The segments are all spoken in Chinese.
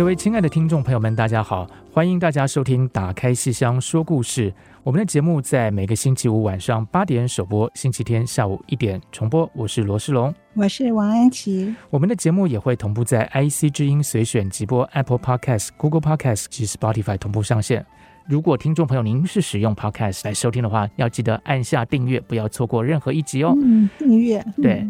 各位亲爱的听众朋友们，大家好，欢迎大家收听《打开戏箱说故事》。我们的节目在每个星期五晚上八点首播，星期天下午一点重播。我是罗世龙，我是王安琪。我们的节目也会同步在 IC 之音随选直播、Apple Podcast、Google Podcast 及 Spotify 同步上线。如果听众朋友您是使用 Podcast 来收听的话，要记得按下订阅，不要错过任何一集哦。嗯，订阅。对，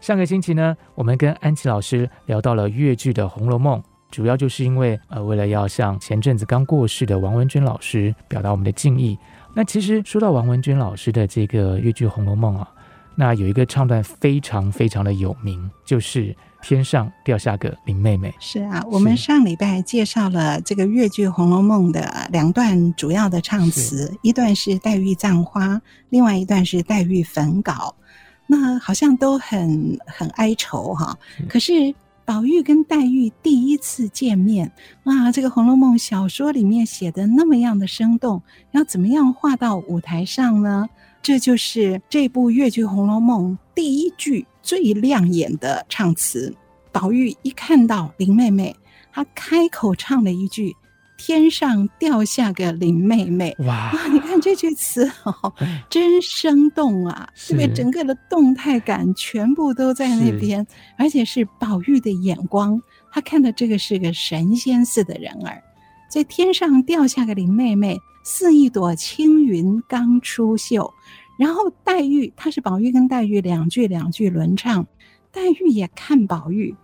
上个星期呢，我们跟安琪老师聊到了粤剧的《红楼梦》，主要就是因为呃，为了要向前阵子刚过世的王文君老师表达我们的敬意。那其实说到王文君老师的这个越剧《红楼梦》啊，那有一个唱段非常非常的有名，就是“天上掉下个林妹妹”。是啊，我们上礼拜介绍了这个越剧《红楼梦》的两段主要的唱词，一段是黛玉葬花，另外一段是黛玉焚稿。那好像都很很哀愁哈，可是。宝玉跟黛玉第一次见面，哇！这个《红楼梦》小说里面写的那么样的生动，要怎么样画到舞台上呢？这就是这部越剧《红楼梦》第一句最亮眼的唱词。宝玉一看到林妹妹，他开口唱了一句。天上掉下个林妹妹，哇！哇，你看这句词 哦，真生动啊！因为整个的动态感全部都在那边，而且是宝玉的眼光，他看的这个是个神仙似的人儿。在天上掉下个林妹妹，似一朵青云刚出岫。然后黛玉，他是宝玉跟黛玉两句两句轮唱，黛玉也看宝玉。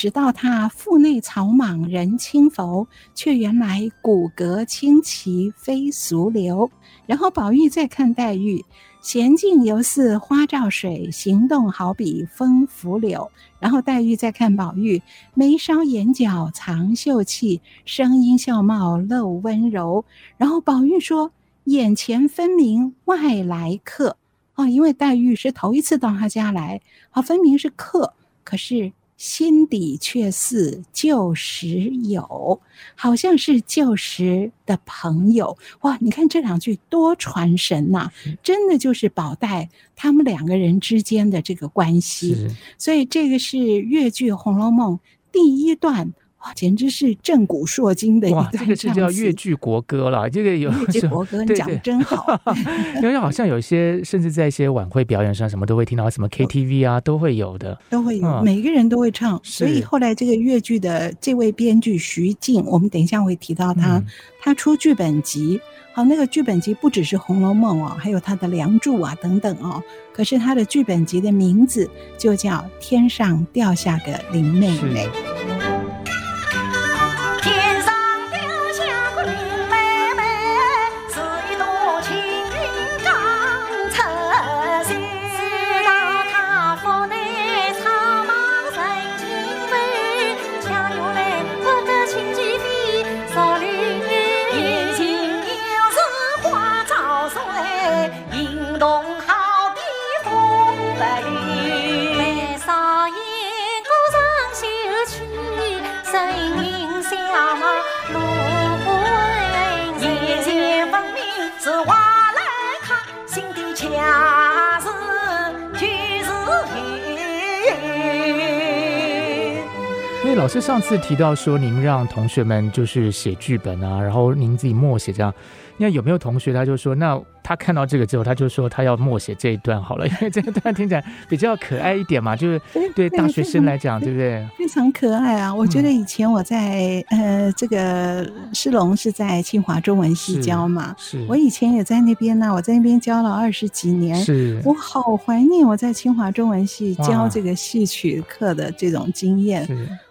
直到他腹内草莽人轻浮，却原来骨骼清奇非俗流。然后宝玉再看黛玉，娴静犹似花照水，行动好比风拂柳。然后黛玉再看宝玉，眉梢眼角藏秀气，声音笑貌露温柔。然后宝玉说：“眼前分明外来客啊，因为黛玉是头一次到他家来，啊，分明是客，可是。”心底却似旧时友，好像是旧时的朋友哇！你看这两句多传神呐、啊，真的就是宝黛他们两个人之间的这个关系。所以这个是越剧《红楼梦》第一段。哇，简直是震古烁今的一段，这个是叫越剧国歌了。这个有越剧国歌，你讲的真好。因为好像有些，甚至在一些晚会表演上，什么都会听到，什么 KTV 啊，都会有的，都会有，每个人都会唱。所以后来这个越剧的这位编剧徐静，我们等一下会提到他，他出剧本集。好，那个剧本集不只是《红楼梦》哦，还有他的《梁祝》啊等等哦。可是他的剧本集的名字就叫《天上掉下个林妹妹》。老师上次提到说，您让同学们就是写剧本啊，然后您自己默写这样。那有没有同学他就说，那他看到这个之后，他就说他要默写这一段好了，因为这一段听起来比较可爱一点嘛，就是对大学生来讲，对不对？非常可爱啊！我觉得以前我在、嗯、呃这个诗龙是在清华中文系教嘛，我以前也在那边呢，我在那边教了二十几年，是我好怀念我在清华中文系教这个戏曲课的这种经验。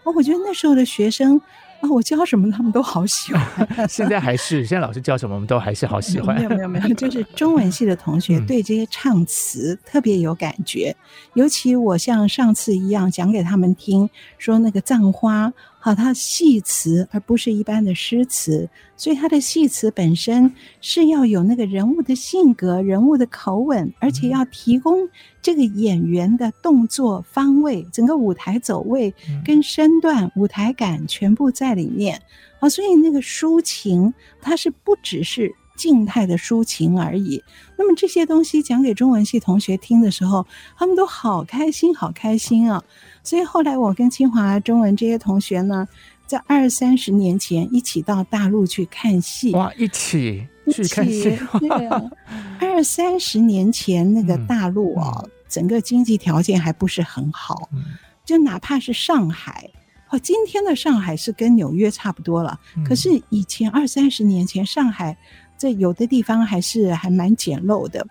哦，我觉得那时候的学生。啊，我教什么他们都好喜欢。现在还是，现在老师教什么我们都还是好喜欢。没有没有没有，就是中文系的同学对这些唱词特别有感觉，嗯、尤其我像上次一样讲给他们听，说那个葬花。好，它戏词而不是一般的诗词，所以它的戏词本身是要有那个人物的性格、人物的口吻，而且要提供这个演员的动作方位、整个舞台走位跟身段、舞台感全部在里面。啊，所以那个抒情，它是不只是静态的抒情而已。那么这些东西讲给中文系同学听的时候，他们都好开心，好开心啊！所以后来我跟清华中文这些同学呢，在二三十年前一起到大陆去看戏。哇，一起去看戏。对啊，二三十年前那个大陆啊，嗯、整个经济条件还不是很好，嗯、就哪怕是上海，哦，今天的上海是跟纽约差不多了。嗯、可是以前二三十年前上海。这有的地方还是还蛮简陋的，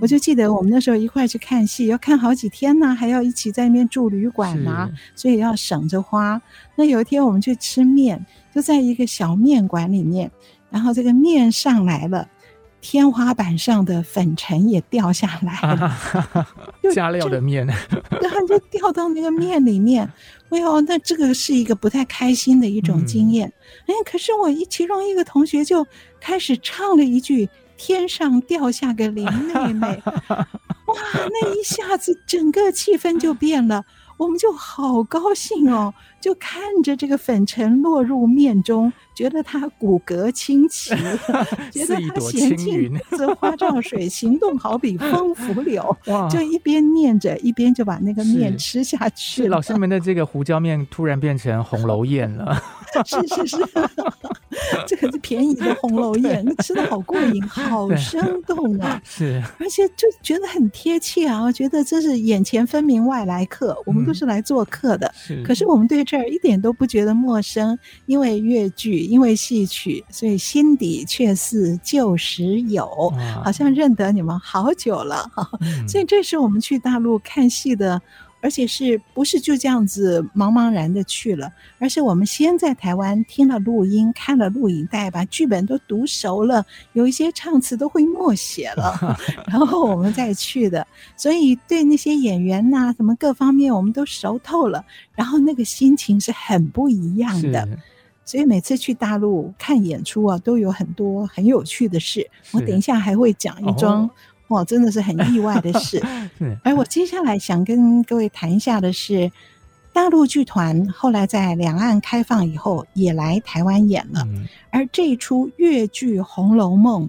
我就记得我们那时候一块去看戏，要看好几天呢，还要一起在那边住旅馆呐，所以要省着花。那有一天我们去吃面，就在一个小面馆里面，然后这个面上来了。天花板上的粉尘也掉下来了，啊、加料的面，然后就掉到那个面里面。哎呦，那这个是一个不太开心的一种经验。嗯、哎，可是我一其中一个同学就开始唱了一句“天上掉下个林妹妹 ”，哇，那一下子整个气氛就变了。我们就好高兴哦，就看着这个粉尘落入面中，觉得他骨骼清奇，觉得他娴静似花照水，行动好比风拂柳。就一边念着，一边就把那个面吃下去。是老师们的这个胡椒面突然变成红楼宴了。是是是，这可是便宜的红楼宴，对吃的好过瘾，好生动啊！是，而且就觉得很贴切啊，我觉得这是眼前分明外来客，我们都是来做客的。嗯、可是我们对这儿一点都不觉得陌生，因为越剧，因为戏曲，所以心底却似旧时友，好像认得你们好久了。嗯、所以这是我们去大陆看戏的。而且是不是就这样子茫茫然的去了？而是我们先在台湾听了录音，看了录影带，把剧本都读熟了，有一些唱词都会默写了，然后我们再去的。所以对那些演员呐、啊，什么各方面我们都熟透了，然后那个心情是很不一样的。所以每次去大陆看演出啊，都有很多很有趣的事。我等一下还会讲一桩。哦哇，真的是很意外的 事。而我接下来想跟各位谈一下的是，大陆剧团后来在两岸开放以后，也来台湾演了。而这一出越剧《红楼梦》，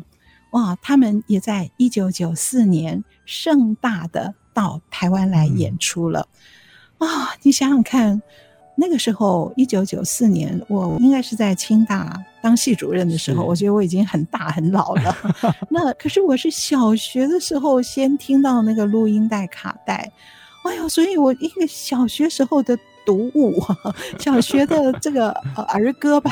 哇，他们也在一九九四年盛大的到台湾来演出了。啊，你想想看。那个时候，一九九四年，我应该是在清大当系主任的时候，我觉得我已经很大很老了。那可是我是小学的时候先听到那个录音带卡带，哎呦，所以我一个小学时候的读物，小学的 这个儿歌吧，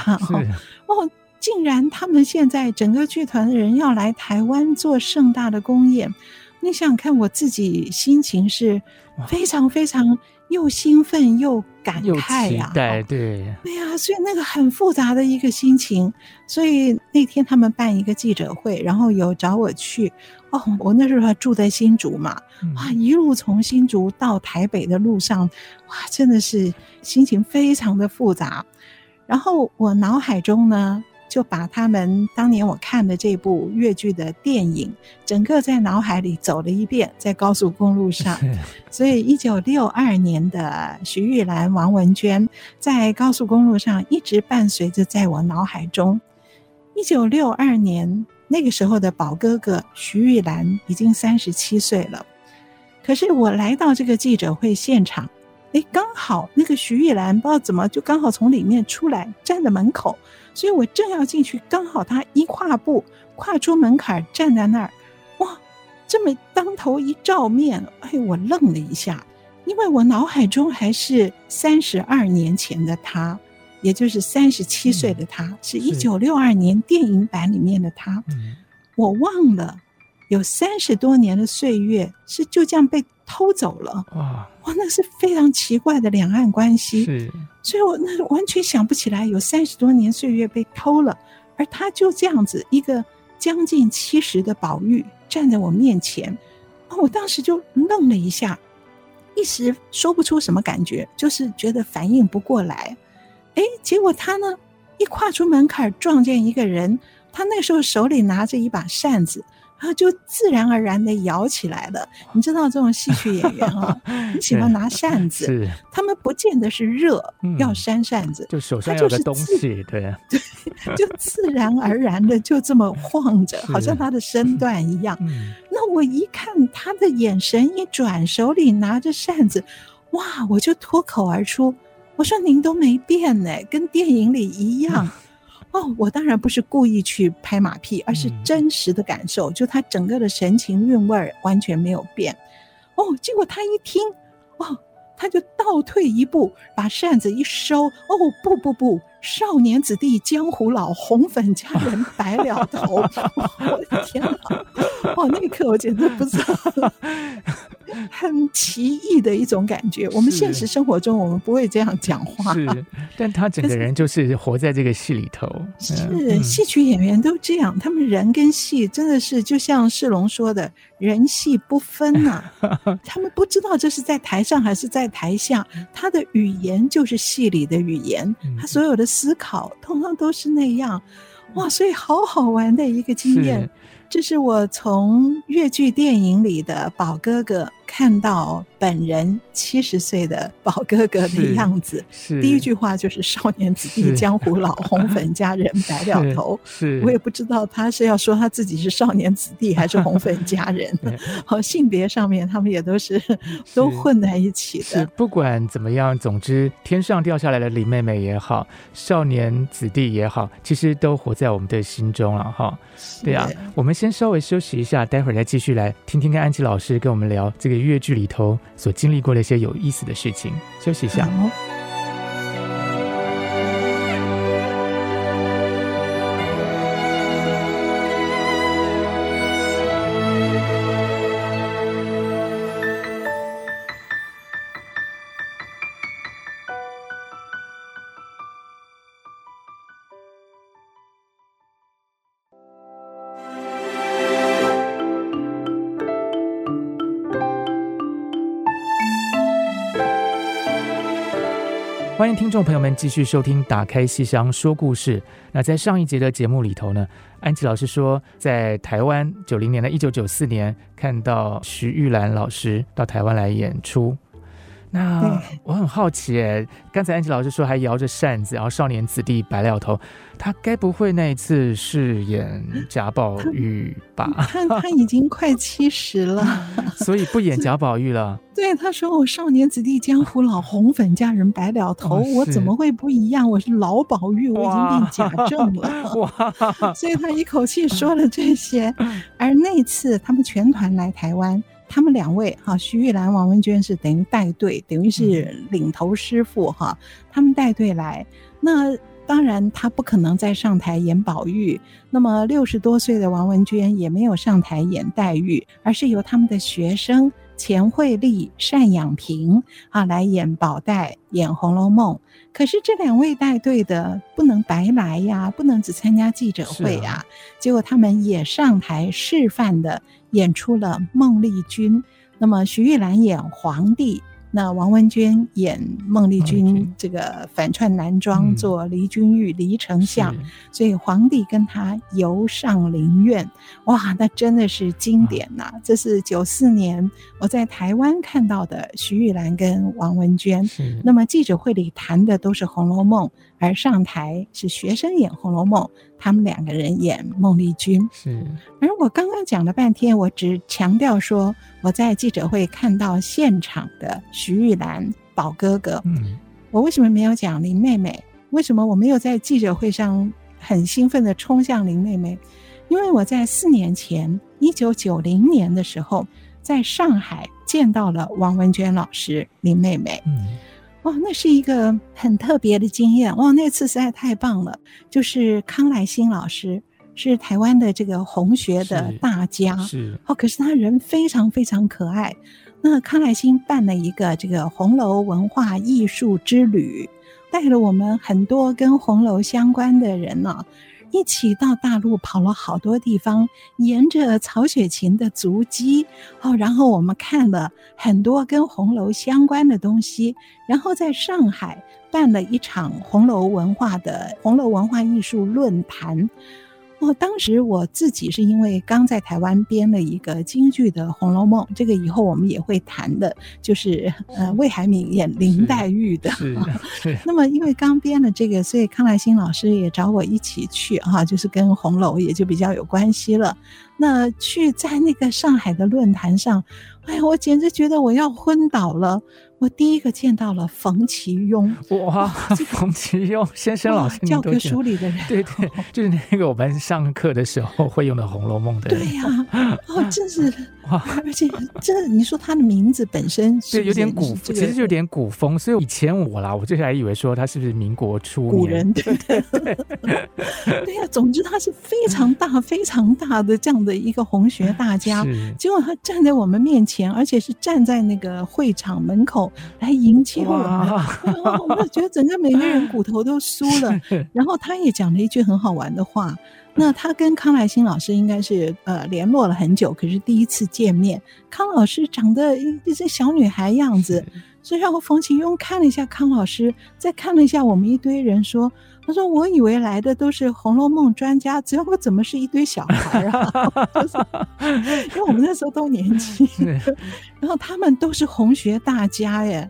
哦，竟然他们现在整个剧团的人要来台湾做盛大的公演，你想想看，我自己心情是非常非常。又兴奋又感慨呀、啊，对对，对呀，所以那个很复杂的一个心情。所以那天他们办一个记者会，然后有找我去。哦，我那时候还住在新竹嘛，哇，一路从新竹到台北的路上，哇，真的是心情非常的复杂。然后我脑海中呢。就把他们当年我看的这部越剧的电影，整个在脑海里走了一遍，在高速公路上。所以，一九六二年的徐玉兰、王文娟在高速公路上一直伴随着在我脑海中。一九六二年那个时候的宝哥哥徐玉兰已经三十七岁了，可是我来到这个记者会现场，哎，刚好那个徐玉兰不知道怎么就刚好从里面出来，站在门口。所以我正要进去，刚好他一跨步跨出门槛，站在那儿，哇这么当头一照面，哎，我愣了一下，因为我脑海中还是三十二年前的他，也就是三十七岁的他，嗯、是一九六二年电影版里面的他。嗯、我忘了有三十多年的岁月是就这样被偷走了。哇，哇，那是非常奇怪的两岸关系。是，所以我那完全想不起来有三十多年岁月被偷了，而他就这样子一个将近七十的宝玉。站在我面前，哦，我当时就愣了一下，一时说不出什么感觉，就是觉得反应不过来。哎，结果他呢，一跨出门槛，撞见一个人，他那时候手里拿着一把扇子。然后就自然而然的摇起来了。你知道这种戏曲演员啊，很喜欢拿扇子。他们不见得是热，要扇扇子，就手上有个东西，对 对，就自然而然的就这么晃着，好像他的身段一样。那我一看他的眼神一转，手里拿着扇子，哇，我就脱口而出，我说您都没变呢，跟电影里一样。哦，我当然不是故意去拍马屁，而是真实的感受，嗯、就他整个的神情韵味儿完全没有变。哦，结果他一听，哦，他就倒退一步，把扇子一收。哦，不不不，少年子弟江湖老，红粉佳人白了头。我的天哪！哇，那一刻我简直不知道。很奇异的一种感觉。我们现实生活中，我们不会这样讲话。是，但他整个人就是活在这个戏里头。是，是戏曲演员都这样，他们人跟戏真的是就像世龙说的“人戏不分”呐。他们不知道这是在台上还是在台下，他的语言就是戏里的语言，他所有的思考通通都是那样。哇，所以好好玩的一个经验。这是我从粤剧电影里的宝哥哥看到本人七十岁的宝哥哥的样子。是，是第一句话就是“少年子弟江湖老，红粉佳人白了头”。是，是我也不知道他是要说他自己是少年子弟还是红粉佳人。好，性别上面他们也都是，都混在一起的。是，不管怎么样，总之天上掉下来的李妹妹也好，少年子弟也好，其实都活在我们的心中了哈。对啊，我们。先稍微休息一下，待会儿再继续来听听看安琪老师跟我们聊这个粤剧里头所经历过的一些有意思的事情。休息一下。欢迎听众朋友们继续收听《打开戏箱说故事》。那在上一节的节目里头呢，安琪老师说，在台湾九零年的一九九四年，看到徐玉兰老师到台湾来演出。那我很好奇，哎，刚才安琪老师说还摇着扇子，然后少年子弟白了头，他该不会那一次饰演贾宝玉吧？他他已经快七十了，所以不演贾宝玉了。对，他说我少年子弟江湖老，红粉佳人白了头，哦、我怎么会不一样？我是老宝玉，我已经变假症了。哇！所以他一口气说了这些。而那次他们全团来台湾。他们两位哈，徐玉兰、王文娟是等于带队，等于是领头师傅哈。他们带队来，那当然他不可能再上台演宝玉。那么六十多岁的王文娟也没有上台演黛玉，而是由他们的学生钱惠丽、单养平啊来演宝黛，演《红楼梦》。可是这两位带队的不能白来呀，不能只参加记者会呀。啊、结果他们也上台示范的。演出了孟丽君，那么徐玉兰演皇帝，那王文娟演孟丽君这个反串男装做黎君玉、黎丞相，所以皇帝跟他游上林苑，哇，那真的是经典呐、啊！这是九四年我在台湾看到的徐玉兰跟王文娟，那么记者会里谈的都是《红楼梦》。而上台是学生演《红楼梦》，他们两个人演孟丽君。是，而我刚刚讲了半天，我只强调说我在记者会看到现场的徐玉兰宝哥哥。嗯，我为什么没有讲林妹妹？为什么我没有在记者会上很兴奋的冲向林妹妹？因因为我在四年前，一九九零年的时候，在上海见到了王文娟老师林妹妹。嗯，哇，那是一个很特别的经验。哇，那次实在太棒了。就是康来馨老师是台湾的这个红学的大家，是哦，可是他人非常非常可爱。那康来馨办了一个这个红楼文化艺术之旅，带了我们很多跟红楼相关的人呢、啊。一起到大陆跑了好多地方，沿着曹雪芹的足迹，哦，然后我们看了很多跟红楼相关的东西，然后在上海办了一场红楼文化的红楼文化艺术论坛。哦，当时我自己是因为刚在台湾编了一个京剧的《红楼梦》，这个以后我们也会谈的，就是呃魏海敏演林黛玉的。那么因为刚编了这个，所以康来馨老师也找我一起去哈、啊，就是跟红楼也就比较有关系了。那去在那个上海的论坛上，哎呀，我简直觉得我要昏倒了。我第一个见到了冯其庸，哇，冯其庸先生老师，教科书里的人，对对，就是那个我们上课的时候会用的《红楼梦》的人，对呀、啊，哦，真是哇，而且这你说他的名字本身是，是有点古，其实就有点古风，所以以前我啦，我就还以为说他是不是民国初古人，对对对，对呀、啊，总之他是非常大、非常大的这样的一个红学大家，结果他站在我们面前，而且是站在那个会场门口。来迎接我们，我觉得整个每个人骨头都酥了。然后他也讲了一句很好玩的话。那他跟康来馨老师应该是呃联络了很久，可是第一次见面，康老师长得一只小女孩样子，所以让冯其庸看了一下康老师，再看了一下我们一堆人说。他说：“我以为来的都是《红楼梦》专家，结果怎么是一堆小孩啊？就是因为我们那时候都年轻，然后他们都是红学大家耶。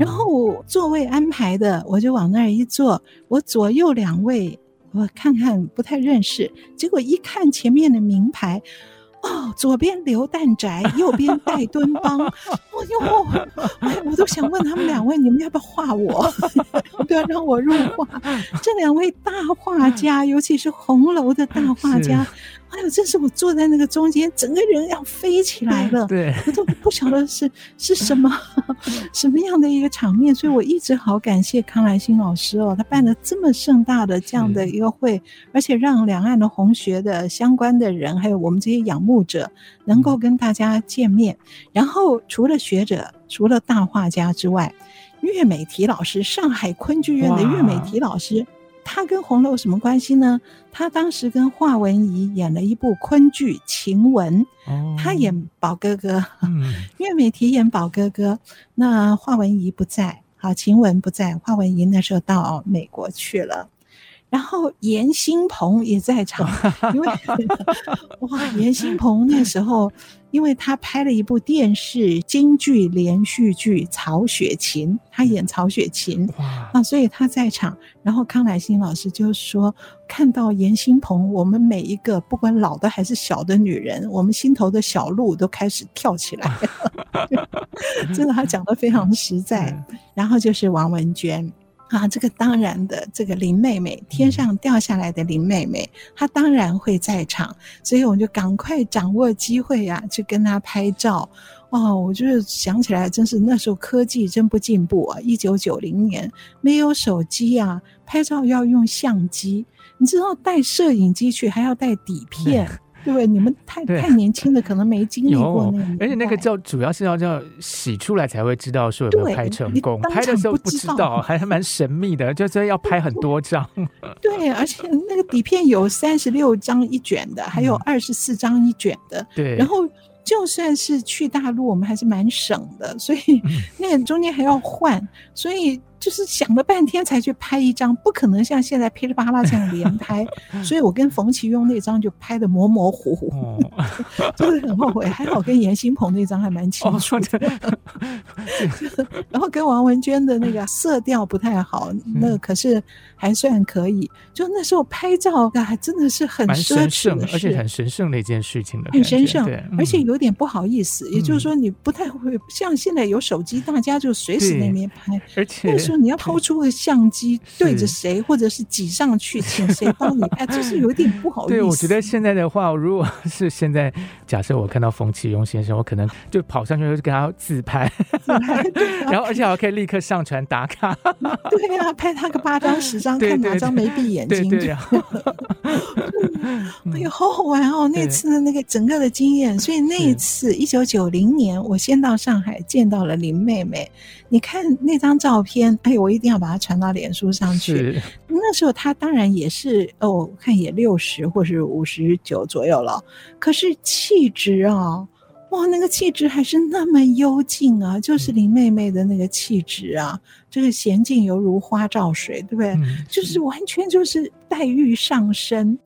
然后我座位安排的，我就往那儿一坐，我左右两位我看看不太认识，结果一看前面的名牌。”哦，左边刘旦宅，右边戴敦邦。哦哟，哎，我都想问他们两位，你们要不要画我？不要让我入画。这两位大画家，尤其是红楼的大画家。哎呦，真是我坐在那个中间，整个人要飞起来了。对，我都不晓得是是什么 什么样的一个场面，所以我一直好感谢康来新老师哦，他办了这么盛大的这样的一个会，而且让两岸的红学的相关的人，还有我们这些仰慕者，能够跟大家见面。然后除了学者，除了大画家之外，岳美缇老师，上海昆剧院的岳美缇老师。他跟红楼什么关系呢？他当时跟华文怡演了一部昆剧《晴雯》，哦，他演宝哥哥，嗯，岳美缇演宝哥哥。那华文怡不在，好，晴雯不在，华文怡那时候到美国去了。然后严新鹏也在场，因为哇，严新鹏那时候，因为他拍了一部电视京剧连续剧《曹雪芹》，他演曹雪芹啊，所以他在场。然后康乃馨老师就说，看到严新鹏，我们每一个不管老的还是小的女人，我们心头的小鹿都开始跳起来了。真的，他讲的非常实在。然后就是王文娟。啊，这个当然的，这个林妹妹，天上掉下来的林妹妹，她当然会在场，所以我就赶快掌握机会呀、啊，去跟她拍照。哦，我就是想起来，真是那时候科技真不进步啊！一九九零年没有手机啊，拍照要用相机，你知道带摄影机去还要带底片。对？你们太太年轻的可能没经历过那个，而且那个叫主要是要叫洗出来才会知道说有没有拍成功，拍的时候不知道，还还蛮神秘的，就是要拍很多张。对，而且那个底片有三十六张一卷的，还有二十四张一卷的。对，然后就算是去大陆，我们还是蛮省的，所以 那个中间还要换，所以。就是想了半天才去拍一张，不可能像现在噼里啪啦这样连拍，所以我跟冯其庸那张就拍的模模糊糊，就是很后悔。还好跟严新鹏那张还蛮清楚的，然后跟王文娟的那个色调不太好，那可是还算可以。就那时候拍照还真的是很奢侈的，而且很神圣的一件事情的，很神圣，而且有点不好意思。也就是说，你不太会像现在有手机，大家就随时那边拍，而且。说你要掏出个相机对着谁，或者是挤上去请谁帮你拍，就是有点不好意思。对，我觉得现在的话，如果是现在，假设我看到冯启庸先生，我可能就跑上去就跟他自拍，自拍然后而且还可以立刻上传打卡。对啊，拍他个八张十张，看哪张没闭眼睛。对对啊。哎呦，好好玩哦！那次的那个整个的经验，所以那一次一九九零年，我先到上海见到了林妹妹。你看那张照片，哎，我一定要把它传到脸书上去。那时候他当然也是哦，我看也六十或是五十九左右了，可是气质啊，哇，那个气质还是那么幽静啊，就是林妹妹的那个气质啊，这个娴静犹如花照水，对不对？嗯、就是完全就是黛玉上身。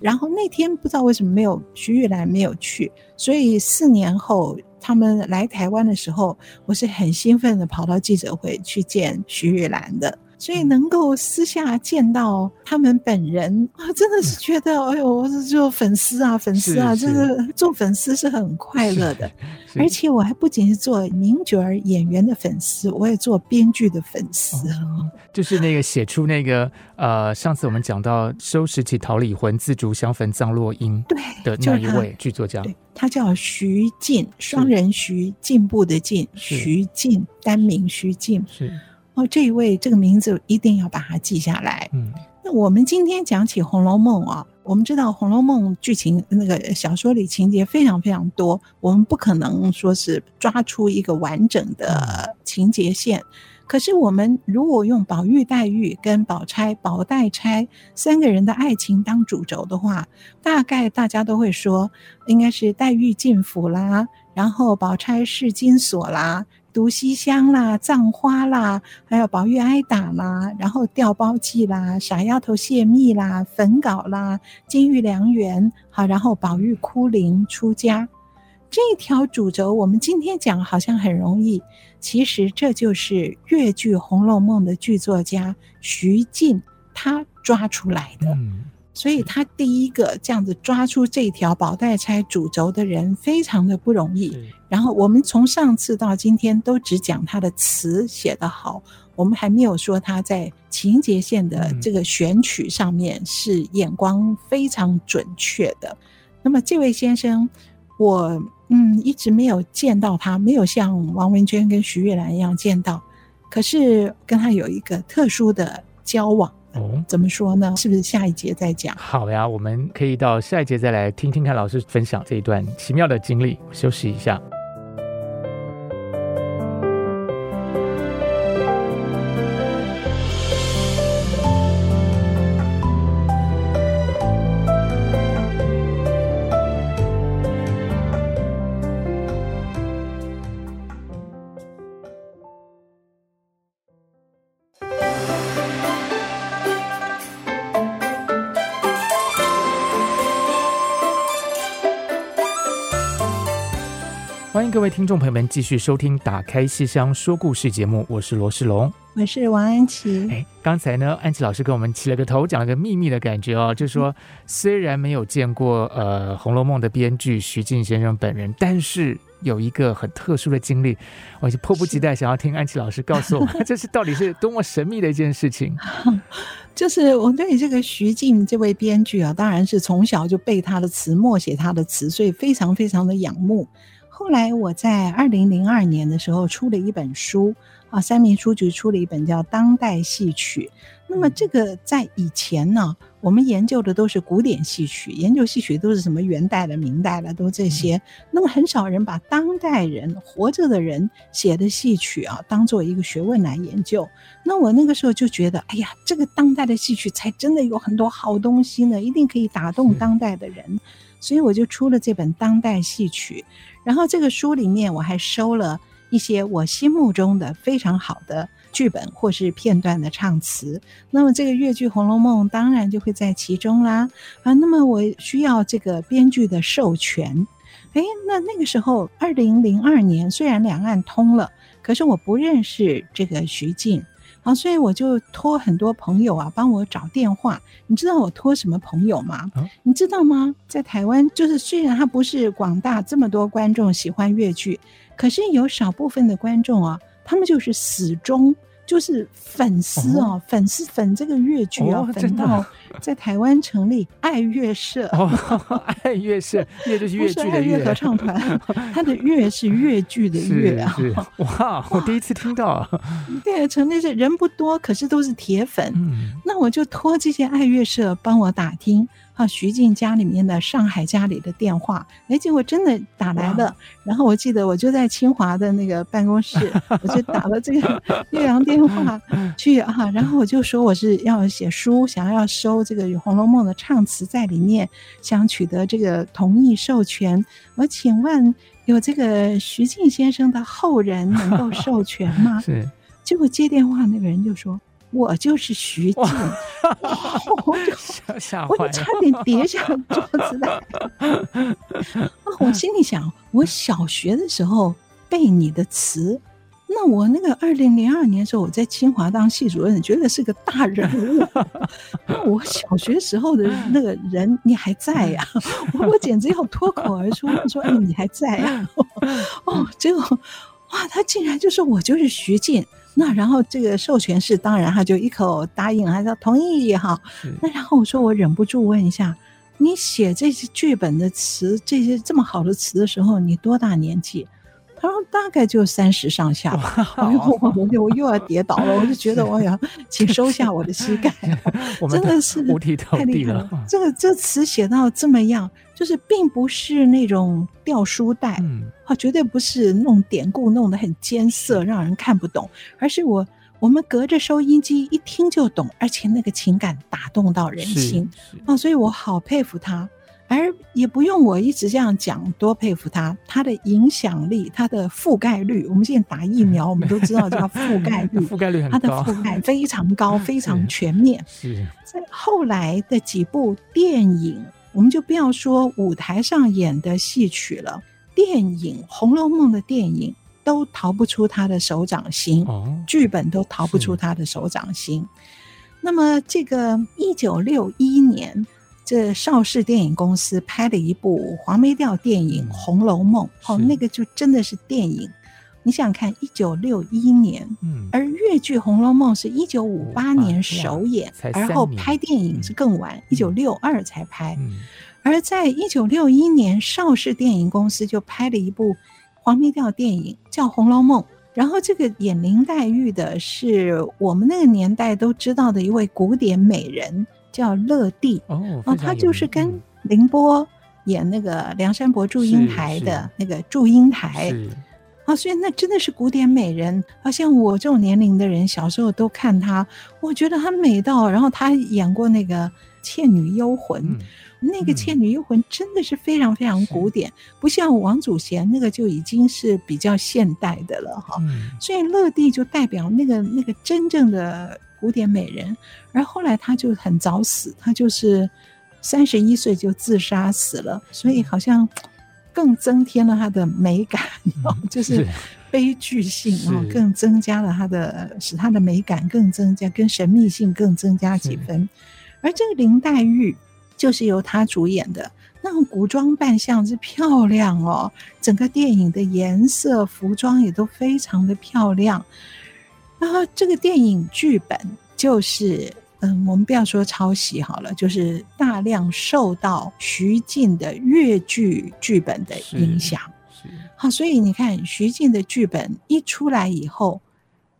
然后那天不知道为什么没有徐玉兰没有去，所以四年后他们来台湾的时候，我是很兴奋的跑到记者会去见徐玉兰的。所以能够私下见到他们本人啊，真的是觉得，哎呦，我是做粉丝啊，粉丝啊，真的做粉丝是很快乐的。而且我还不仅是做名角儿演员的粉丝，我也做编剧的粉丝。哦，就是那个写出那个呃，上次我们讲到收拾起桃李魂，自烛香焚葬落英对的那一位剧作家，对，他叫徐进，双人徐，进步的进，徐进，单名徐进。是。哦，这一位这个名字一定要把它记下来。嗯，那我们今天讲起《红楼梦》啊，我们知道《红楼梦》剧情那个小说里情节非常非常多，我们不可能说是抓出一个完整的情节线。可是我们如果用宝玉、黛玉跟宝钗、宝黛钗三个人的爱情当主轴的话，大概大家都会说，应该是黛玉进府啦，然后宝钗试金锁啦。毒西厢啦，葬花啦，还有宝玉挨打啦，然后调包计啦，傻丫头泄密啦，焚稿啦，金玉良缘，好，然后宝玉哭灵出家，这条主轴，我们今天讲好像很容易，其实这就是越剧《红楼梦》的剧作家徐进他抓出来的。所以他第一个这样子抓出这条宝黛钗主轴的人，非常的不容易。然后我们从上次到今天都只讲他的词写得好，我们还没有说他在情节线的这个选取上面是眼光非常准确的。那么这位先生，我嗯一直没有见到他，没有像王文娟跟徐月兰一样见到，可是跟他有一个特殊的交往。哦，怎么说呢？是不是下一节再讲？好呀，我们可以到下一节再来听听看老师分享这一段奇妙的经历。休息一下。欢迎各位听众朋友们继续收听《打开戏箱说故事》节目，我是罗世龙，我是王安琪。哎，刚才呢，安琪老师给我们起了个头，讲了个秘密的感觉哦，就是说虽然没有见过呃《红楼梦》的编剧徐静先生本人，但是有一个很特殊的经历，我就迫不及待想要听安琪老师告诉我，这是到底是多么神秘的一件事情。就是我对这个徐静这位编剧啊，当然是从小就背他的词，默写他的词，所以非常非常的仰慕。后来我在二零零二年的时候出了一本书啊，三民书局出了一本叫《当代戏曲》。那么这个在以前呢，我们研究的都是古典戏曲，研究戏曲都是什么元代的、明代的，都这些。那么很少人把当代人活着的人写的戏曲啊，当做一个学问来研究。那我那个时候就觉得，哎呀，这个当代的戏曲才真的有很多好东西呢，一定可以打动当代的人。所以我就出了这本《当代戏曲》。然后这个书里面我还收了一些我心目中的非常好的剧本或是片段的唱词，那么这个越剧《红楼梦》当然就会在其中啦。啊，那么我需要这个编剧的授权。诶，那那个时候二零零二年，虽然两岸通了，可是我不认识这个徐静。啊，所以我就托很多朋友啊帮我找电话。你知道我托什么朋友吗？啊、你知道吗？在台湾，就是虽然他不是广大这么多观众喜欢粤剧，可是有少部分的观众啊，他们就是死忠就是粉丝哦，粉丝粉这个粤剧啊，粉到在台湾成立爱乐社。爱乐社，乐就是粤剧的乐合唱团，他的乐是粤剧的乐啊。哇，我第一次听到。对，成立是人不多，可是都是铁粉。那我就托这些爱乐社帮我打听。啊，徐静家里面的上海家里的电话，哎，结果真的打来了。然后我记得我就在清华的那个办公室，我就打了这个 岳阳电话去啊。然后我就说我是要写书，想要收这个《红楼梦》的唱词在里面，想取得这个同意授权。我请问有这个徐静先生的后人能够授权吗？是。结果接电话那个人就说。我就是徐静，我就差点跌下桌子来。啊，我心里想，我小学的时候背你的词，那我那个二零零二年的时候，我在清华当系主任，觉得是个大人物。那我小学时候的那个人，你还在呀？我我简直要脱口而出说：“哎，你还在呀？”哦，结果哇，他竟然就说我就是徐静。那然后这个授权是当然，他就一口答应，他说同意也好。那然后我说我忍不住问一下，你写这些剧本的词，这些这么好的词的时候，你多大年纪？他说大概就三十上下。哎呦，我我又要跌倒了，我就 觉得我要请收下我的膝盖，真的是五体投地了。这个这词写到这么样。就是并不是那种掉书袋，嗯，啊，绝对不是弄典故弄得很艰涩，让人看不懂，而是我我们隔着收音机一听就懂，而且那个情感打动到人心，啊，所以我好佩服他，而也不用我一直这样讲，多佩服他，他的影响力，他的覆盖率，我们现在打疫苗，我们都知道叫覆盖率，覆盖率很高，他的覆盖 非常高，非常全面。是。在后来的几部电影。我们就不要说舞台上演的戏曲了，电影《红楼梦》的电影都逃不出他的手掌心，哦、剧本都逃不出他的手掌心。那么，这个一九六一年，这邵氏电影公司拍了一部黄梅调电影《红楼梦》，哦，那个就真的是电影。你想想看，一九六一年，嗯，而越剧《红楼梦》是一九五八年首演，而后拍电影是更晚，一九六二才拍。嗯，而在一九六一年，邵氏电影公司就拍了一部黄梅调电影，叫《红楼梦》。然后这个演林黛玉的是我们那个年代都知道的一位古典美人，叫乐蒂。哦，哦，她就是跟凌波演那个梁山伯祝英台的那个祝英台。啊，所以那真的是古典美人，好像我这种年龄的人，小时候都看她，我觉得她美到。然后她演过那个《倩女幽魂》，嗯，那个《倩女幽魂》真的是非常非常古典，嗯，不像王祖贤那个就已经是比较现代的了哈。嗯，所以乐蒂就代表那个那个真正的古典美人，而后来她就很早死，她就是三十一岁就自杀死了，所以好像。更增添了它的美感，嗯、就是悲剧性啊，更增加了它的，使它的美感更增加，跟神秘性更增加几分。而这个林黛玉就是由她主演的，那种古装扮相之漂亮哦，整个电影的颜色、服装也都非常的漂亮。然后这个电影剧本就是。嗯，我们不要说抄袭好了，就是大量受到徐静的越剧剧本的影响。好，所以你看徐静的剧本一出来以后，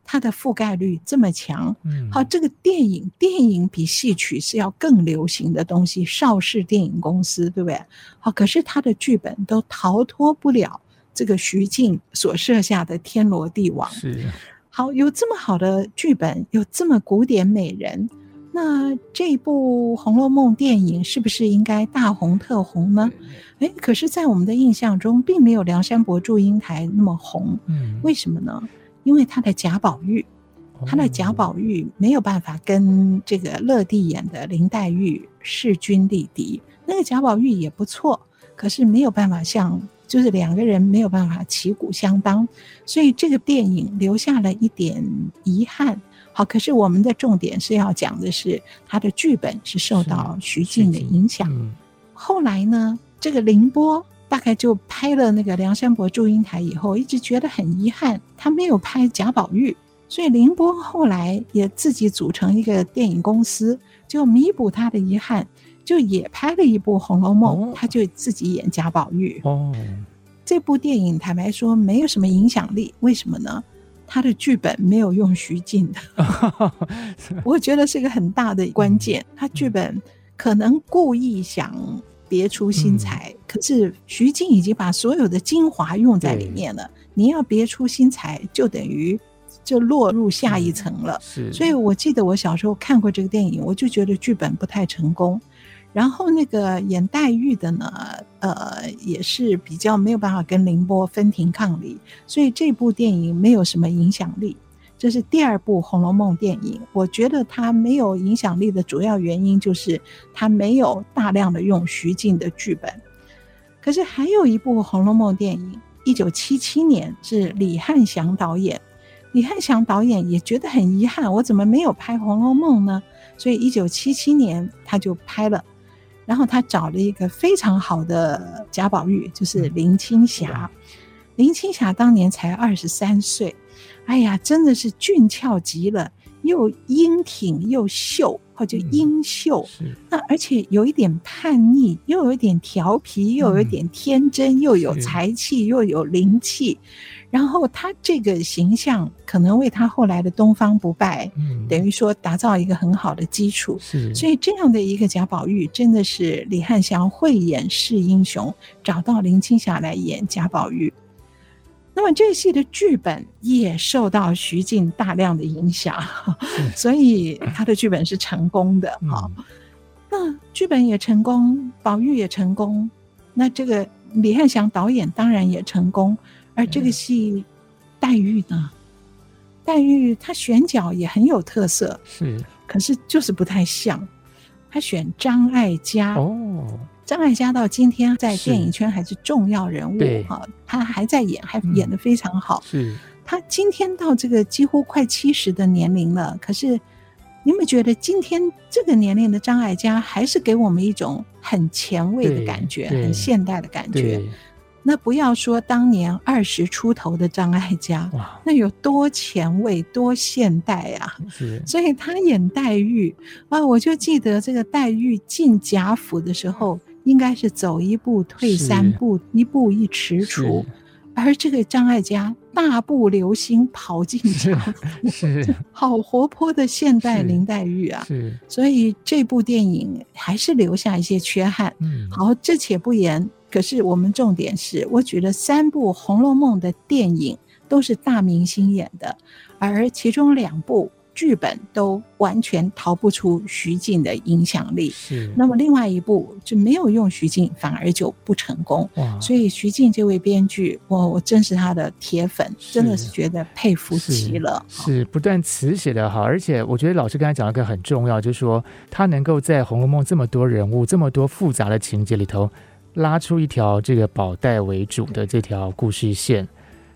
它的覆盖率这么强。嗯，好，这个电影电影比戏曲是要更流行的东西，邵氏电影公司对不对？好，可是他的剧本都逃脱不了这个徐静所设下的天罗地网。是，好，有这么好的剧本，有这么古典美人。那这部《红楼梦》电影是不是应该大红特红呢？诶，可是，在我们的印象中，并没有梁山伯祝英台那么红。嗯，为什么呢？因为他的贾宝玉，他的贾宝玉没有办法跟这个乐蒂演的林黛玉势均力敌。那个贾宝玉也不错，可是没有办法像，就是两个人没有办法旗鼓相当，所以这个电影留下了一点遗憾。好，可是我们的重点是要讲的是他的剧本是受到徐静的影响。嗯、后来呢，这个凌波大概就拍了那个《梁山伯祝英台》以后，一直觉得很遗憾，他没有拍贾宝玉，所以凌波后来也自己组成一个电影公司，就弥补他的遗憾，就也拍了一部《红楼梦》，哦，他就自己演贾宝玉。哦，这部电影坦白说没有什么影响力，为什么呢？他的剧本没有用徐静的，我觉得是一个很大的关键。他剧本可能故意想别出心裁，嗯、可是徐静已经把所有的精华用在里面了。你要别出心裁，就等于就落入下一层了。是，所以我记得我小时候看过这个电影，我就觉得剧本不太成功。然后那个演黛玉的呢，呃，也是比较没有办法跟凌波分庭抗礼，所以这部电影没有什么影响力。这是第二部《红楼梦》电影，我觉得它没有影响力的主要原因就是它没有大量的用徐静的剧本。可是还有一部《红楼梦》电影，一九七七年是李翰祥导演，李翰祥导演也觉得很遗憾，我怎么没有拍《红楼梦》呢？所以一九七七年他就拍了。然后他找了一个非常好的贾宝玉，就是林青霞。嗯、林青霞当年才二十三岁，哎呀，真的是俊俏极了，又英挺又秀，或者英秀。嗯、那而且有一点叛逆，又有一点调皮，又有一点天真，嗯、又有才气，又有灵气。然后他这个形象可能为他后来的东方不败，嗯，等于说打造一个很好的基础。所以这样的一个贾宝玉真的是李翰祥慧眼识英雄，找到林青霞来演贾宝玉。那么这戏的剧本也受到徐静大量的影响，所以他的剧本是成功的。哈、嗯，那剧本也成功，宝玉也成功，那这个李翰祥导演当然也成功。而这个戏，黛玉呢？黛玉她选角也很有特色，是，可是就是不太像。她选张艾嘉哦，张艾嘉到今天在电影圈还是重要人物哈，他还在演，还演的非常好。是，她今天到这个几乎快七十的年龄了，可是你有没有觉得今天这个年龄的张艾嘉还是给我们一种很前卫的感觉，很现代的感觉？那不要说当年二十出头的张艾嘉，哇，那有多前卫、多现代啊！是，所以他演黛玉啊，我就记得这个黛玉进贾府的时候，应该是走一步退三步，一步一踟蹰，而这个张艾嘉大步流星跑进贾府，是 好活泼的现代林黛玉啊！是，所以这部电影还是留下一些缺憾。嗯，好，这且不言。可是我们重点是，我举了三部《红楼梦》的电影都是大明星演的，而其中两部剧本都完全逃不出徐静的影响力。是，那么另外一部就没有用徐静，反而就不成功。哇！所以徐静这位编剧，我我真是他的铁粉，真的是觉得佩服极了。是，是不但词写的好，而且我觉得老师刚才讲了一个很重要，就是说他能够在《红楼梦》这么多人物、这么多复杂的情节里头。拉出一条这个宝黛为主的这条故事线，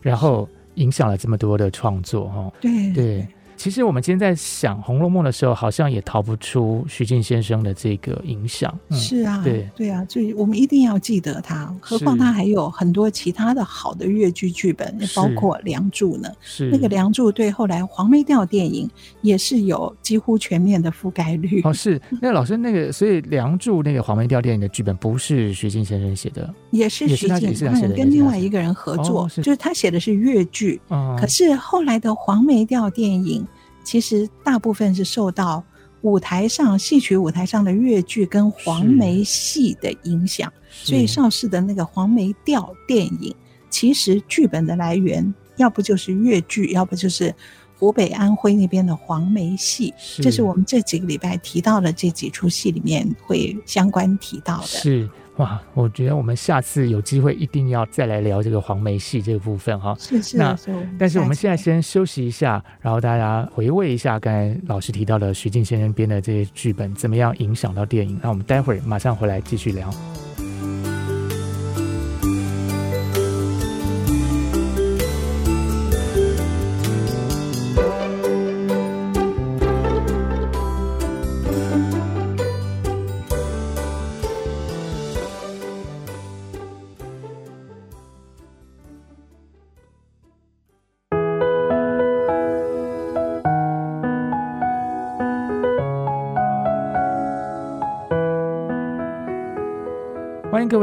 然后影响了这么多的创作，哈，对对。其实我们今天在想《红楼梦》的时候，好像也逃不出徐静先生的这个影响。嗯、是啊，对对啊，就我们一定要记得他。何况他还有很多其他的好的越剧剧本，包括《梁祝》呢。是那个《梁祝》对后来黄梅调电影也是有几乎全面的覆盖率。哦，是那个老师那个，所以《梁祝》那个黄梅调电影的剧本不是徐静先生写的，也是徐静他跟另外一个人合作，哦、是就是他写的是越剧。哦、可是后来的黄梅调电影。其实大部分是受到舞台上戏曲舞台上的越剧跟黄梅戏的影响，所以邵氏的那个黄梅调电影，其实剧本的来源要不就是越剧，要不就是湖北安徽那边的黄梅戏。这是我们这几个礼拜提到的这几出戏里面会相关提到的。是。哇，我觉得我们下次有机会一定要再来聊这个黄梅戏这个部分哈。是是。那但是我们现在先休息一下，然后大家回味一下刚才老师提到的徐静先生编的这些剧本怎么样影响到电影。那我们待会儿马上回来继续聊。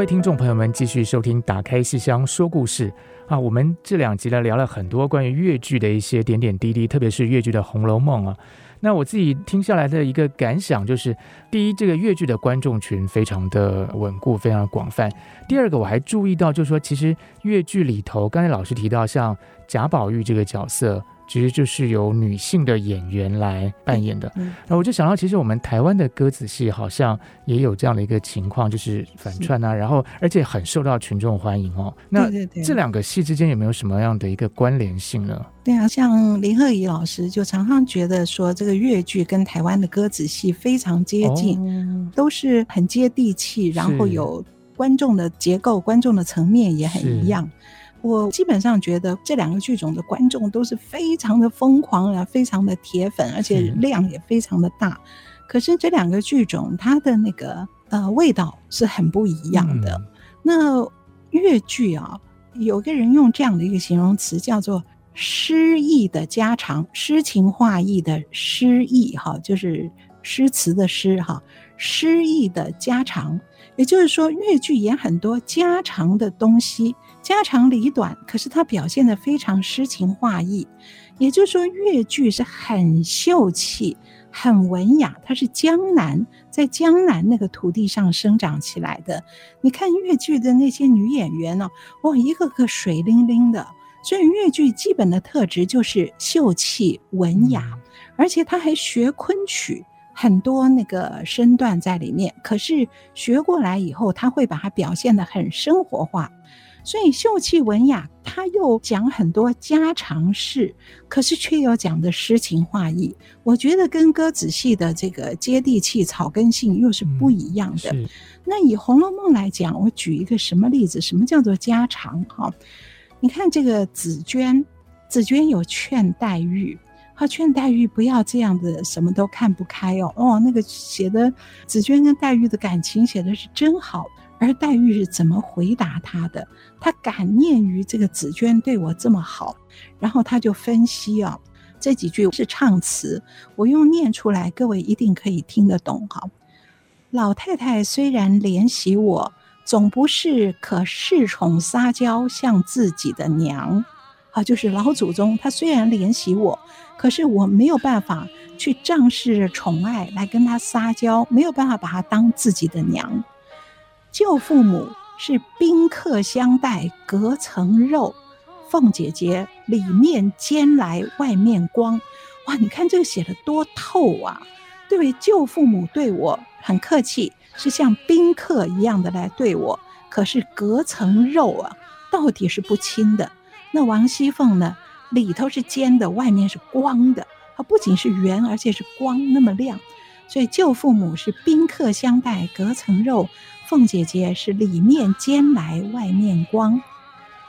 听众朋友们继续收听《打开戏箱说故事》啊！我们这两集呢聊了很多关于粤剧的一些点点滴滴，特别是粤剧的《红楼梦》啊。那我自己听下来的一个感想就是：第一，这个粤剧的观众群非常的稳固，非常广泛；第二个，我还注意到，就是说，其实粤剧里头，刚才老师提到像贾宝玉这个角色。其实就是由女性的演员来扮演的。那我就想到，其实我们台湾的歌子戏好像也有这样的一个情况，就是反串啊，然后而且很受到群众欢迎哦。那这两个戏之间有没有什么样的一个关联性呢？对啊，像林鹤怡老师就常常觉得说，这个粤剧跟台湾的歌子戏非常接近，哦、都是很接地气，然后有观众的结构、观众的层面也很一样。我基本上觉得这两个剧种的观众都是非常的疯狂啊，非常的铁粉，而且量也非常的大。可是这两个剧种它的那个呃味道是很不一样的。嗯、那越剧啊，有个人用这样的一个形容词叫做“诗意的家常”，诗情画意的诗意哈，就是诗词的诗哈，诗意的家常。也就是说，越剧演很多家常的东西。家长里短，可是他表现得非常诗情画意。也就是说，越剧是很秀气、很文雅，它是江南，在江南那个土地上生长起来的。你看越剧的那些女演员呢、哦，哇，一个个水灵灵的。所以越剧基本的特质就是秀气、文雅，而且他还学昆曲，很多那个身段在里面。可是学过来以后，他会把它表现得很生活化。所以秀气文雅，他又讲很多家常事，可是却又讲的诗情画意。我觉得跟歌仔戏的这个接地气、草根性又是不一样的。嗯、那以《红楼梦》来讲，我举一个什么例子？什么叫做家常？哈，你看这个紫鹃，紫鹃有劝黛玉，他劝黛玉不要这样的，什么都看不开哦。哦，那个写的紫鹃跟黛玉的感情写的是真好。而黛玉是怎么回答他的？他感念于这个紫鹃对我这么好，然后他就分析啊，这几句是唱词，我用念出来，各位一定可以听得懂哈。老太太虽然怜惜我，总不是可恃宠撒娇像自己的娘，啊，就是老祖宗他虽然怜惜我，可是我没有办法去仗势宠爱来跟他撒娇，没有办法把他当自己的娘。舅父母是宾客相待，隔层肉。凤姐姐里面煎来，外面光。哇，你看这个写得多透啊！对不对？舅父母对我很客气，是像宾客一样的来对我。可是隔层肉啊，到底是不亲的。那王熙凤呢？里头是煎的，外面是光的。它不仅是圆，而且是光那么亮。所以舅父母是宾客相待，隔层肉。凤姐姐是里面尖来，外面光。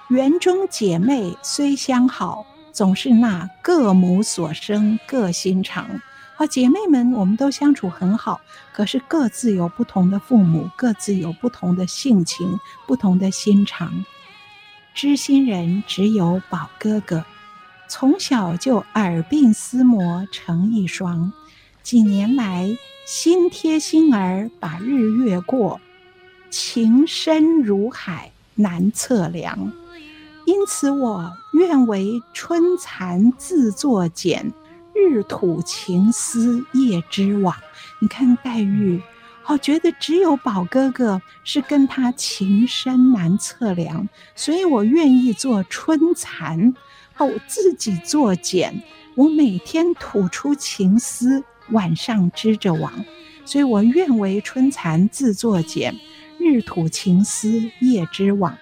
园中姐妹虽相好，总是那各母所生，各心肠。好，姐妹们，我们都相处很好，可是各自有不同的父母，各自有不同的性情，不同的心肠。知心人只有宝哥哥，从小就耳鬓厮磨成一双。几年来，心贴心儿把日月过。情深如海难测量，因此我愿为春蚕自作茧，日吐情丝夜织网。你看黛玉，哦，觉得只有宝哥哥是跟他情深难测量，所以我愿意做春蚕，哦，自己作茧，我每天吐出情丝，晚上织着网，所以我愿为春蚕自作茧。日吐情丝夜织网，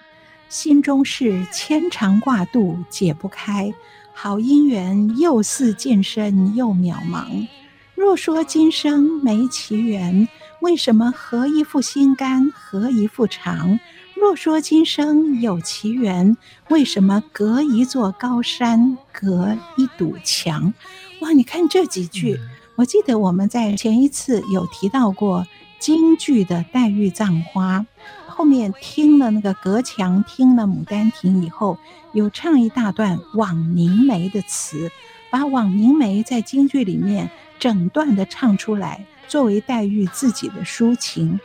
心中事牵肠挂肚解不开，好姻缘又似近身又渺茫。若说今生没奇缘，为什么合一副心肝合一副肠？若说今生有奇缘，为什么隔一座高山隔一堵墙？哇，你看这几句，我记得我们在前一次有提到过。京剧的黛玉葬花，后面听了那个隔墙，听了《牡丹亭》以后，有唱一大段《枉凝眉》的词，把《枉凝眉》在京剧里面整段的唱出来，作为黛玉自己的抒情。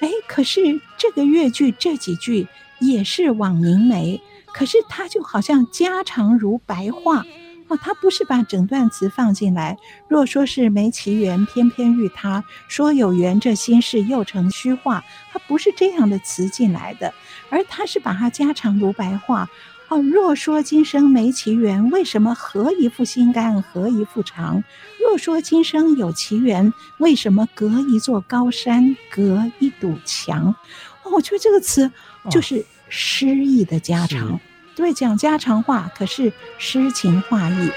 哎，可是这个越剧这几句也是枉凝眉，可是他就好像家常如白话。哦，他不是把整段词放进来。若说是没奇缘，偏偏遇他，说有缘，这心事又成虚话。他不是这样的词进来的，而他是把它加长如白话。哦，若说今生没奇缘，为什么合一副心肝，合一副肠？若说今生有奇缘，为什么隔一座高山，隔一堵墙？哦，我觉得这个词就是诗意的加长。哦对，讲家常话，可是诗情画意。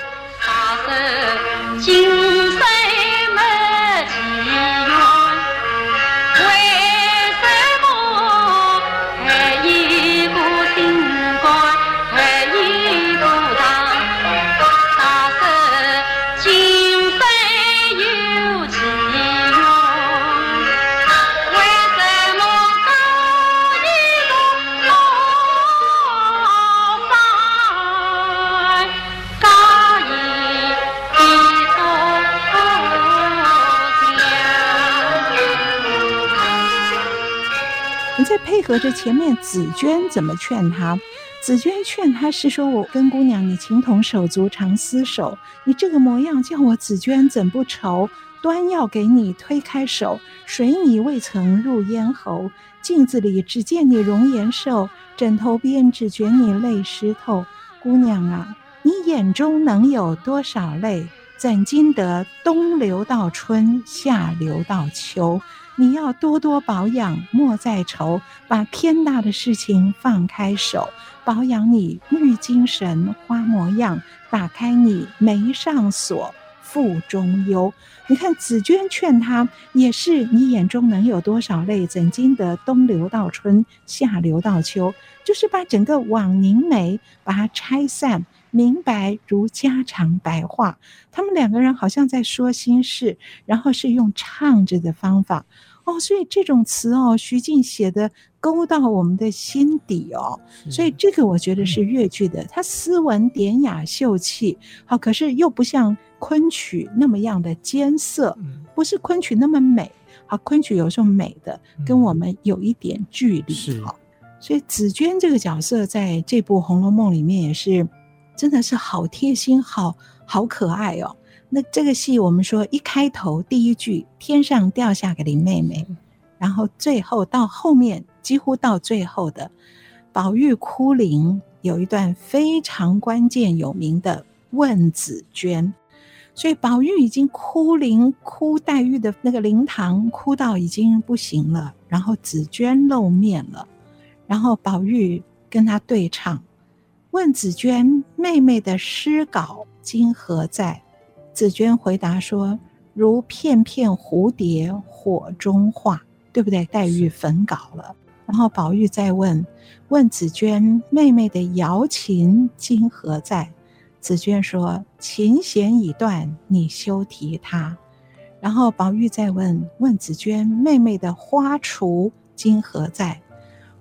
合着前面紫鹃怎么劝他？紫鹃劝他是说：“我跟姑娘你情同手足常厮守，你这个模样叫我紫鹃怎不愁？端要给你推开手，水你未曾入咽喉。镜子里只见你容颜瘦，枕头边只觉你泪湿透。姑娘啊，你眼中能有多少泪？怎经得冬流到春，夏流到秋？”你要多多保养，莫再愁，把天大的事情放开手，保养你玉精神花模样，打开你眉上锁，腹中忧。你看紫鹃劝他，也是你眼中能有多少泪？怎经得冬流到春，夏流到秋？就是把整个枉凝眉，把它拆散。明白如家常白话，他们两个人好像在说心事，然后是用唱着的方法哦，所以这种词哦，徐静写的勾到我们的心底哦，所以这个我觉得是越剧的，它斯文典雅秀气，好，可是又不像昆曲那么样的艰涩，不是昆曲那么美，好，昆曲有时候美的跟我们有一点距离，好，所以紫娟这个角色在这部《红楼梦》里面也是。真的是好贴心，好好可爱哦。那这个戏我们说一开头第一句“天上掉下个林妹妹”，然后最后到后面几乎到最后的宝玉哭灵，有一段非常关键有名的问紫鹃。所以宝玉已经哭灵哭黛玉的那个灵堂，哭到已经不行了。然后紫鹃露面了，然后宝玉跟他对唱。问紫鹃：“妹妹的诗稿今何在？”紫鹃回答说：“如片片蝴蝶火中化，对不对？”黛玉焚稿了。然后宝玉再问：“问紫鹃：妹妹的瑶琴今何在？”紫鹃说：“琴弦已断，你休提它。”然后宝玉再问：“问紫鹃：妹妹的花锄今何在？”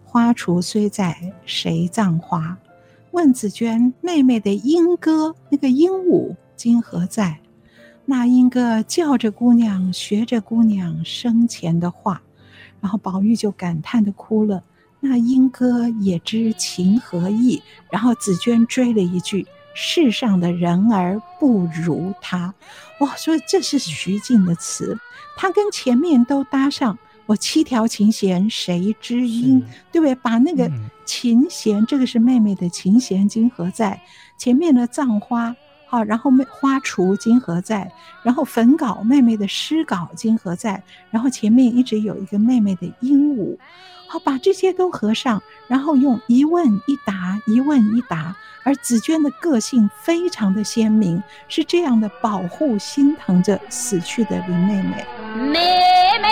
花锄虽在，谁葬花？问紫鹃：“妹妹的莺歌，那个鹦鹉今何在？”那莺歌叫着姑娘，学着姑娘生前的话，然后宝玉就感叹的哭了。那莺歌也知情何意？然后紫鹃追了一句：“世上的人儿不如他。”哇，所以这是徐静的词，他跟前面都搭上。我七条琴弦谁知音？对不对？把那个琴弦，嗯、这个是妹妹的琴弦，今何在？前面的葬花，好，然后妹花锄今何在？然后粉稿妹妹的诗稿今何在？然后前面一直有一个妹妹的鹦鹉，好，把这些都合上，然后用一问一答，一问一答。而紫鹃的个性非常的鲜明，是这样的保护、心疼着死去的林妹妹。妹妹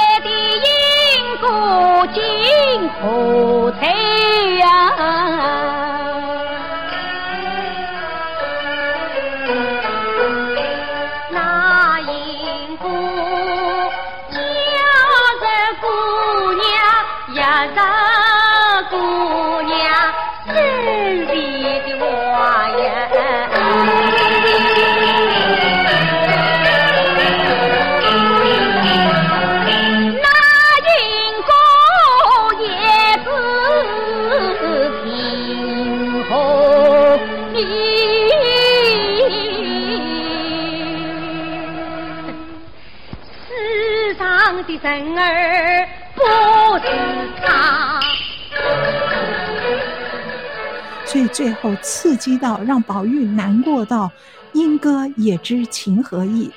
最后刺激到让宝玉难过到，莺歌也知情何意，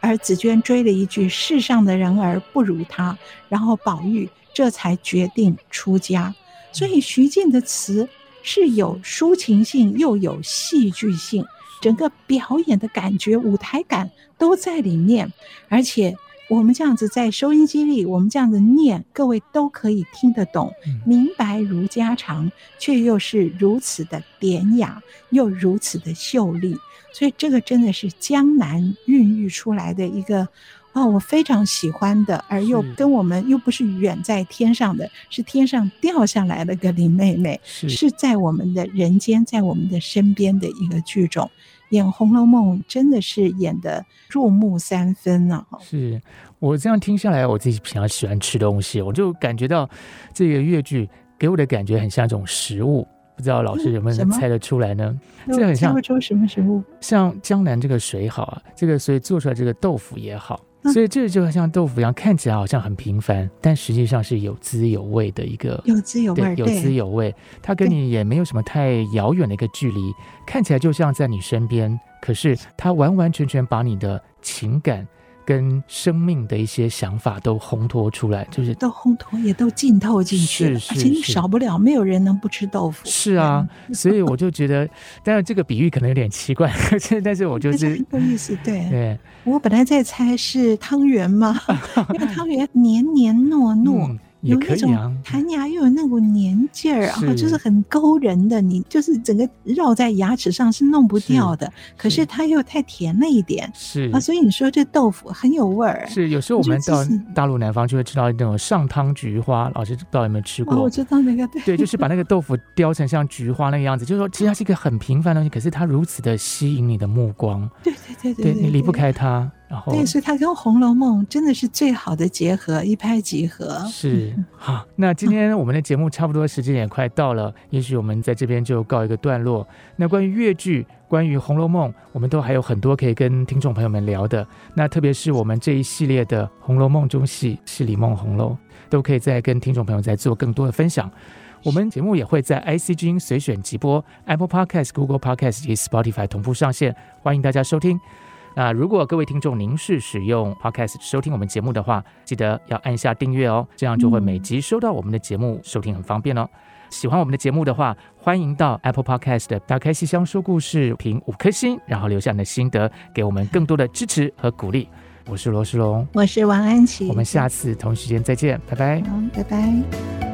而紫鹃追了一句世上的人儿不如他，然后宝玉这才决定出家。所以徐静的词是有抒情性又有戏剧性，整个表演的感觉、舞台感都在里面，而且。我们这样子在收音机里，我们这样子念，各位都可以听得懂，明白如家常，却又是如此的典雅，又如此的秀丽，所以这个真的是江南孕育出来的一个哦，我非常喜欢的，而又跟我们又不是远在天上的，是天上掉下来的个林妹妹，是，是在我们的人间，在我们的身边的一个剧种。演《红楼梦》真的是演的入木三分呢、啊。是我这样听下来，我自己平常喜欢吃东西，我就感觉到这个粤剧给我的感觉很像一种食物，不知道老师有没有能猜得出来呢？这很像，猜不出什么食物？像江南这个水好啊，这个所以做出来这个豆腐也好。所以这就像豆腐一样，看起来好像很平凡，但实际上是有滋有味的一个，有滋有味，有滋有味。它跟你也没有什么太遥远的一个距离，看起来就像在你身边，可是它完完全全把你的情感。跟生命的一些想法都烘托出来，就是都烘托，也都浸透进去，是是是，而且你少不了，没有人能不吃豆腐。是啊，所以我就觉得，当然这个比喻可能有点奇怪，但是我就是很有意思。对，对，我本来在猜是汤圆嘛，因为汤圆黏黏糯糯。嗯有那种弹牙又有那股黏劲儿啊，就是很勾人的，你就是整个绕在牙齿上是弄不掉的。可是它又太甜了一点，是啊，所以你说这豆腐很有味儿。是有时候我们到大陆南方就会吃到那种上汤菊花，老师不知道有没有吃过？我知道那个，对，对，就是把那个豆腐雕成像菊花那个样子，就是说其实它是一个很平凡的东西，可是它如此的吸引你的目光，对对对对，你离不开它。对，所以它跟《红楼梦》真的是最好的结合，一拍即合。是好，那今天我们的节目差不多时间也快到了，也许我们在这边就告一个段落。那关于越剧，关于《红楼梦》，我们都还有很多可以跟听众朋友们聊的。那特别是我们这一系列的《红楼梦》中戏《戏里梦红楼》，都可以再跟听众朋友再做更多的分享。我们节目也会在 IC 之音随选直播、Apple Podcast、Google Podcast 以及 Spotify 同步上线，欢迎大家收听。那如果各位听众您是使用 Podcast 收听我们节目的话，记得要按下订阅哦，这样就会每集收到我们的节目，收听很方便哦。喜欢我们的节目的话，欢迎到 Apple Podcast 打开戏箱说故事，评五颗星，然后留下你的心得，给我们更多的支持和鼓励。我是罗世龙，我是王安琪，我们下次同时间再见，拜拜，拜拜。